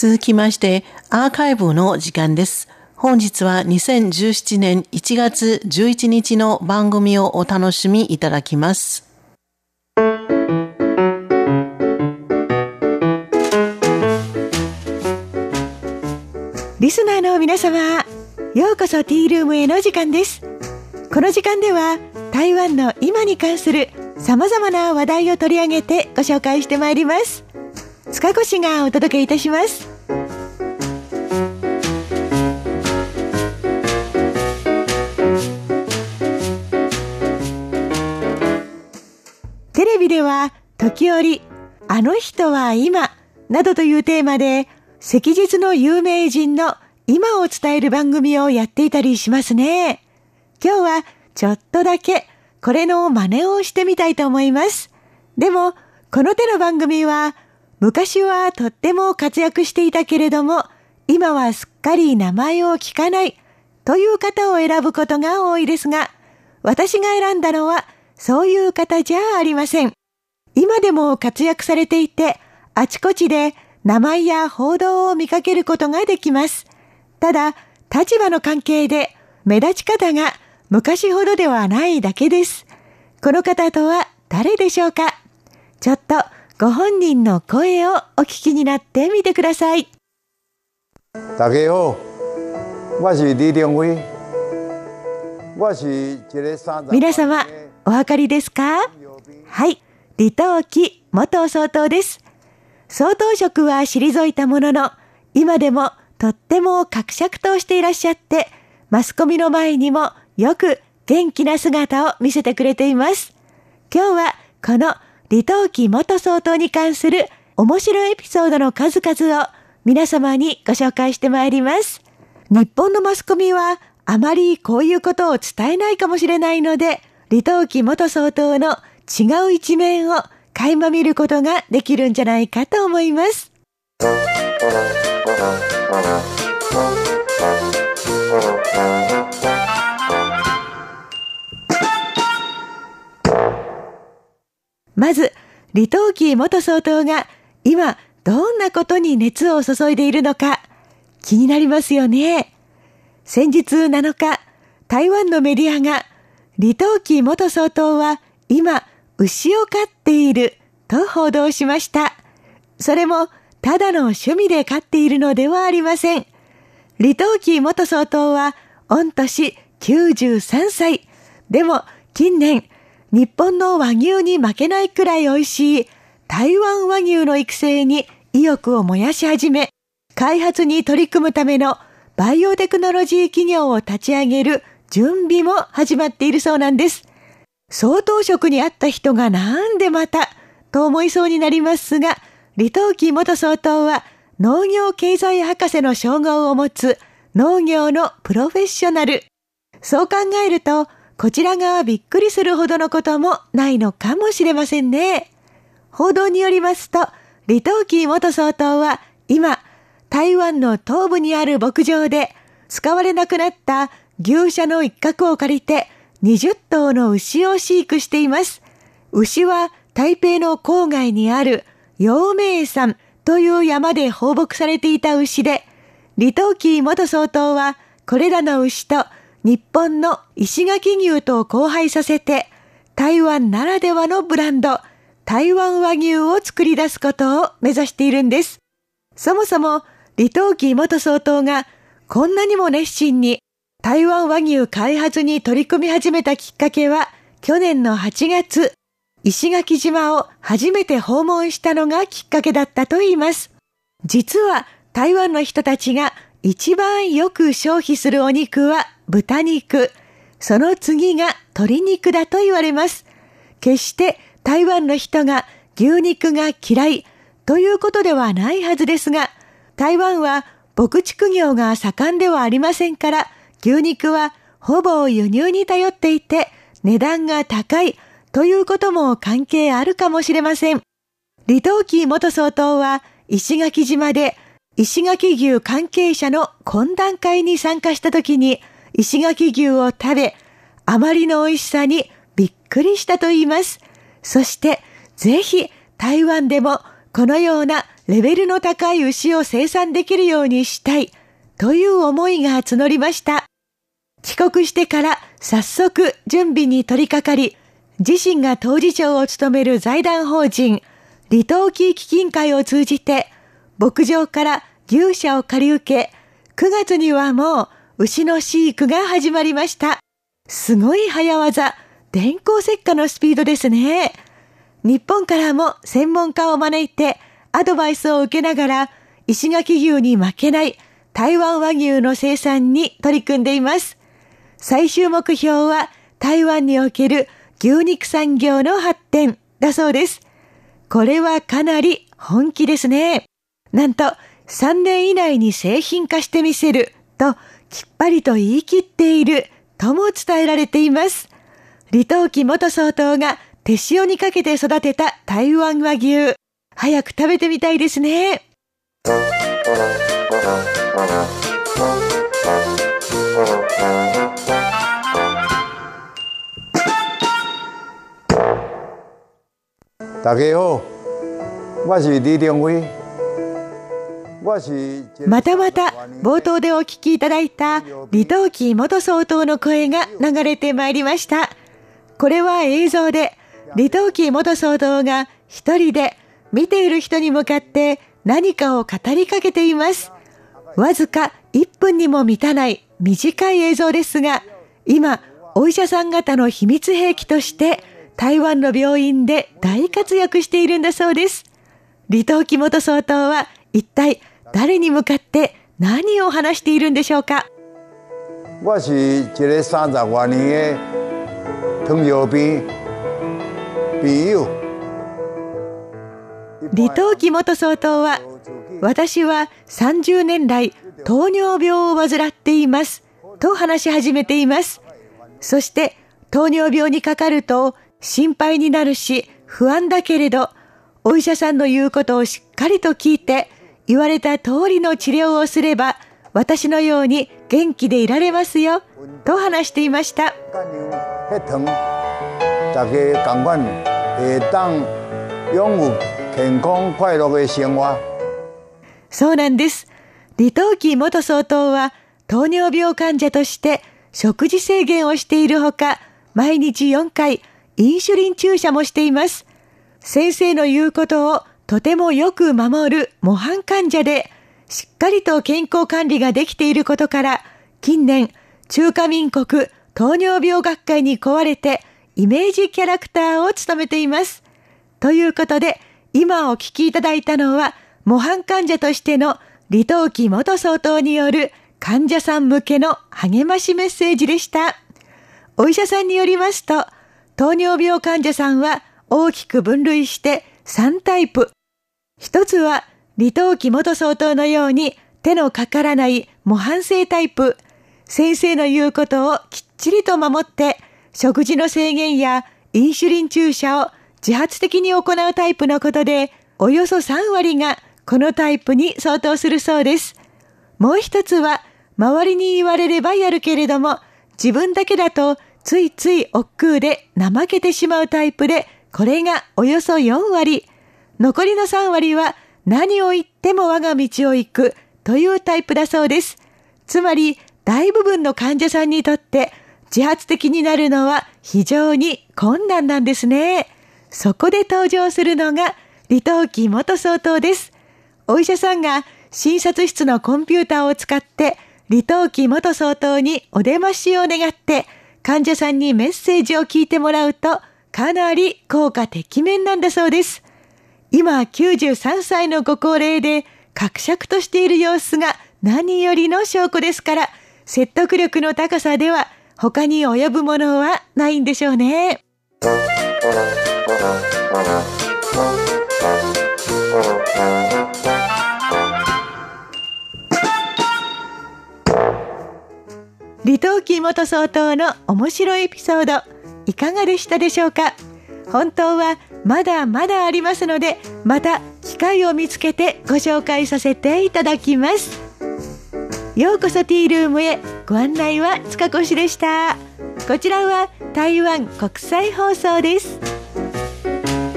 続きまして、アーカイブの時間です。本日は2017年1月11日の番組をお楽しみいただきます。リスナーの皆様、ようこそティールームへの時間です。この時間では台湾の今に関する様々な話題を取り上げてご紹介してまいります。塚越がお届けいたします。テレビでは時折、あの人は今などというテーマで、昔日の有名人の今を伝える番組をやっていたりしますね。今日はちょっとだけこれの真似をしてみたいと思います。でも、この手の番組は昔はとっても活躍していたけれども、今はすっかり名前を聞かないという方を選ぶことが多いですが、私が選んだのはそういう方じゃありません。今でも活躍されていて、あちこちで名前や報道を見かけることができます。ただ、立場の関係で目立ち方が昔ほどではないだけです。この方とは誰でしょうか？ちょっとご本人の声をお聞きになってみてください。大家好，我是李良伟。皆様、お分かりですか？はい、李登輝元総統です。総統職は退いたものの、今でもとっても格尺としていらっしゃって、マスコミの前にもよく元気な姿を見せてくれています。今日はこの李登輝元総統に関する面白いエピソードの数々を皆様にご紹介してまいります。日本のマスコミはあまりこういうことを伝えないかもしれないので、李登輝元総統の違う一面を垣間見ることができるんじゃないかと思います。まず、李登輝元総統が今どんなことに熱を注いでいるのか気になりますよね。先日7日、台湾のメディアが李登輝元総統は今牛を飼っていると報道しました。それもただの趣味で飼っているのではありません。李登輝元総統は御年93歳。でも近年日本の和牛に負けないくらい美味しい台湾和牛の育成に意欲を燃やし始め、開発に取り組むためのバイオテクノロジー企業を立ち上げる準備も始まっているそうなんです。総統職にあった人がなんでまたと思いそうになりますが、李登輝元総統は農業経済博士の称号を持つ農業のプロフェッショナル。そう考えると、こちらがびっくりするほどのこともないのかもしれませんね。報道によりますと、李登輝元総統は今、台湾の東部にある牧場で使われなくなった牛舎の一角を借りて20頭の牛を飼育しています。牛は台北の郊外にある陽明山という山で放牧されていた牛で、李登輝元総統はこれらの牛と日本の石垣牛と交配させて、台湾ならではのブランド、台湾和牛を作り出すことを目指しているんです。そもそも、李登輝元総統がこんなにも熱心に台湾和牛開発に取り組み始めたきっかけは、去年の8月、石垣島を初めて訪問したのがきっかけだったと言います。実は台湾の人たちが一番よく消費するお肉は豚肉。その次が鶏肉だと言われます。決して台湾の人が牛肉が嫌いということではないはずですが、台湾は牧畜業が盛んではありませんから、牛肉はほぼ輸入に頼っていて値段が高いということも関係あるかもしれません。李登輝元総統は石垣島で石垣牛関係者の懇談会に参加した時に石垣牛を食べ、あまりの美味しさにびっくりしたと言います。そして、ぜひ台湾でもこのようなレベルの高い牛を生産できるようにしたいという思いが募りました。帰国してから早速準備に取り掛かり、自身が当事長を務める財団法人、離島木基金会を通じて、牧場から牛舎を借り受け、9月にはもう牛の飼育が始まりました。すごい早技、電光石火のスピードですね。日本からも専門家を招いてアドバイスを受けながら石垣牛に負けない台湾和牛の生産に取り組んでいます。最終目標は台湾における牛肉産業の発展だそうです。これはかなり本気ですね。なんと3年以内に製品化してみせるときっぱりと言い切っているとも伝えられています。李登輝元総統が手塩にかけて育てた台湾和牛。早く食べてみたいですね。大家好，我是李登辉。またまた冒頭でお聞きいただいた李登輝元総統の声が流れてまいりました。これは映像で李登輝元総統が一人で見ている人に向かって何かを語りかけています。わずか1分にも満たない短い映像ですが、今、お医者さん方の秘密兵器として台湾の病院で大活躍しているんだそうです。李登輝元総統は一体誰に向かって何を話しているんでしょうか？我是一个三十多年的糖尿病病友李登輝元総統は私は30年来糖尿病を患っていますと話し始めています。そして糖尿病にかかると心配になるし不安だけれどお医者さんの言うことをしっかりと聞いて言われた通りの治療をすれば私のように元気でいられますよと話していました。そうなんです。李登輝元総統は糖尿病患者として食事制限をしているほか毎日4回インシュリン注射もしています。先生の言うことをとてもよく守る模範患者で、しっかりと健康管理ができていることから、近年、中華民国糖尿病学会に壊れて、イメージキャラクターを務めています。ということで、今お聞きいただいたのは、模範患者としての李登輝元総統による患者さん向けの励ましメッセージでした。お医者さんによりますと、糖尿病患者さんは大きく分類して3タイプ。一つは、李登輝元総統のように手のかからない模範性タイプ。先生の言うことをきっちりと守って、食事の制限やインシュリン注射を自発的に行うタイプのことで、およそ3割がこのタイプに相当するそうです。もう一つは、周りに言われればやるけれども、自分だけだとついつい億劫で怠けてしまうタイプで、これがおよそ4割。残りの3割は何を言っても我が道を行くというタイプだそうです。つまり大部分の患者さんにとって自発的になるのは非常に困難なんですね。そこで登場するのが李登輝元総統です。お医者さんが診察室のコンピューターを使って李登輝元総統にお出ましを願って患者さんにメッセージを聞いてもらうとかなり効果てきめんなんだそうです。今93歳のご高齢で、格尺としている様子が何よりの証拠ですから、説得力の高さでは他に及ぶものはないんでしょうね。李登輝元総統の面白いエピソードいかがでしたでしょうか？本当はまだまだありますのでまた機会を見つけてご紹介させていただきます。ようこそティールームへ。ご案内は塚越でした。こちらは台湾国際放送です。